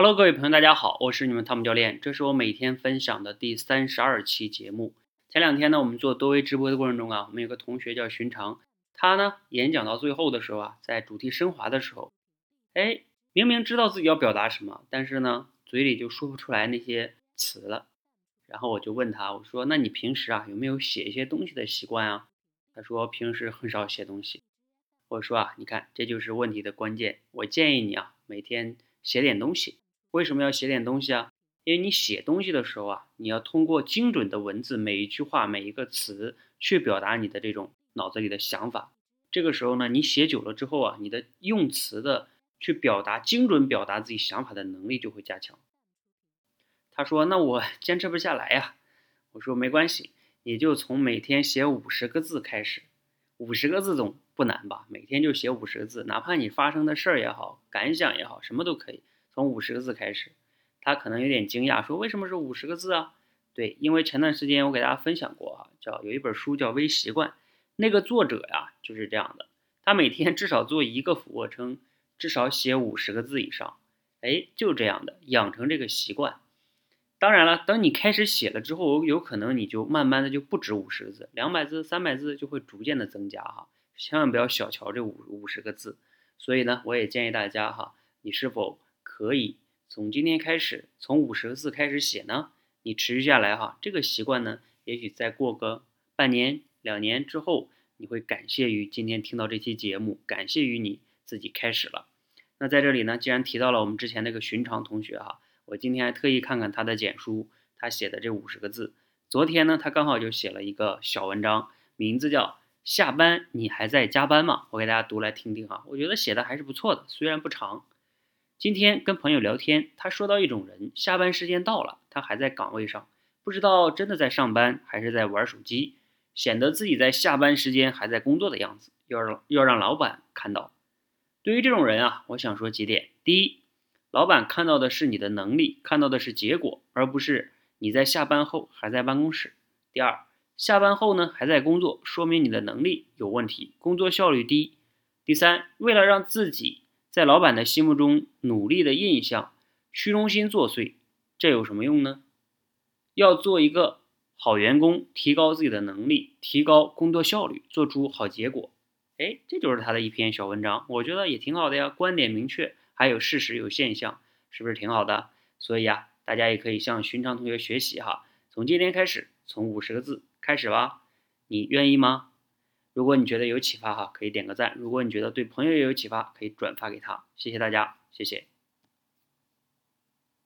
Hello，各位朋友，大家好，我是你们汤姆教练，这是我每天分享的第三十二期节目。前两天呢，我们做多维直播的过程中啊，我们有个同学叫寻常，他呢演讲到最后的时候啊，在主题升华的时候，哎，明明知道自己要表达什么，但是呢，嘴里就说不出来那些词了。然后我就问他，我说：“那你平时啊有没有写一些东西的习惯啊？”他说：“平时很少写东西。”我说：“啊，你看，这就是问题的关键。我建议你啊，每天写点东西。”为什么要写点东西啊？因为你写东西的时候啊，你要通过精准的文字，每一句话、每一个词去表达你的这种脑子里的想法。这个时候呢，你写久了之后啊，你的用词的去表达、精准表达自己想法的能力就会加强。他说：“那我 坚持不下来呀。”我说：“没关系，你就从每天写五十个字开始，五十个字总不难吧？每天就写五十个字，哪怕你发生的事儿也好、感想也好，什么都可以。”从五十个字开始，他可能有点惊讶，说为什么是五十个字啊？对，因为前段时间我给大家分享过啊，叫有一本书叫《微习惯》，那个作者呀就是这样的，他每天至少做一个俯卧撑，至少写五十个字以上，哎，就这样的养成这个习惯。当然了，等你开始写了之后，有可能你就慢慢的就不止五十个字，两百字、三百字就会逐渐的增加哈，千万不要小瞧这五五十个字。所以呢，我也建议大家哈，你是否？可以从今天开始，从五十个字开始写呢。你持续下来哈，这个习惯呢，也许再过个半年、两年之后，你会感谢于今天听到这期节目，感谢于你自己开始了。那在这里呢，既然提到了我们之前那个寻常同学哈，我今天还特意看看他的简书，他写的这五十个字。昨天呢，他刚好就写了一个小文章，名字叫《下班你还在加班吗》？我给大家读来听听哈，我觉得写的还是不错的，虽然不长。今天跟朋友聊天，他说到一种人，下班时间到了，他还在岗位上，不知道真的在上班还是在玩手机，显得自己在下班时间还在工作的样子，要让要让老板看到。对于这种人啊，我想说几点：第一，老板看到的是你的能力，看到的是结果，而不是你在下班后还在办公室；第二，下班后呢还在工作，说明你的能力有问题，工作效率低；第三，为了让自己。在老板的心目中，努力的印象虚荣心作祟，这有什么用呢？要做一个好员工，提高自己的能力，提高工作效率，做出好结果。哎，这就是他的一篇小文章，我觉得也挺好的呀，观点明确，还有事实有现象，是不是挺好的？所以啊，大家也可以向寻常同学学习哈，从今天开始，从五十个字开始吧，你愿意吗？如果你觉得有启发哈，可以点个赞；如果你觉得对朋友也有启发，可以转发给他。谢谢大家，谢谢。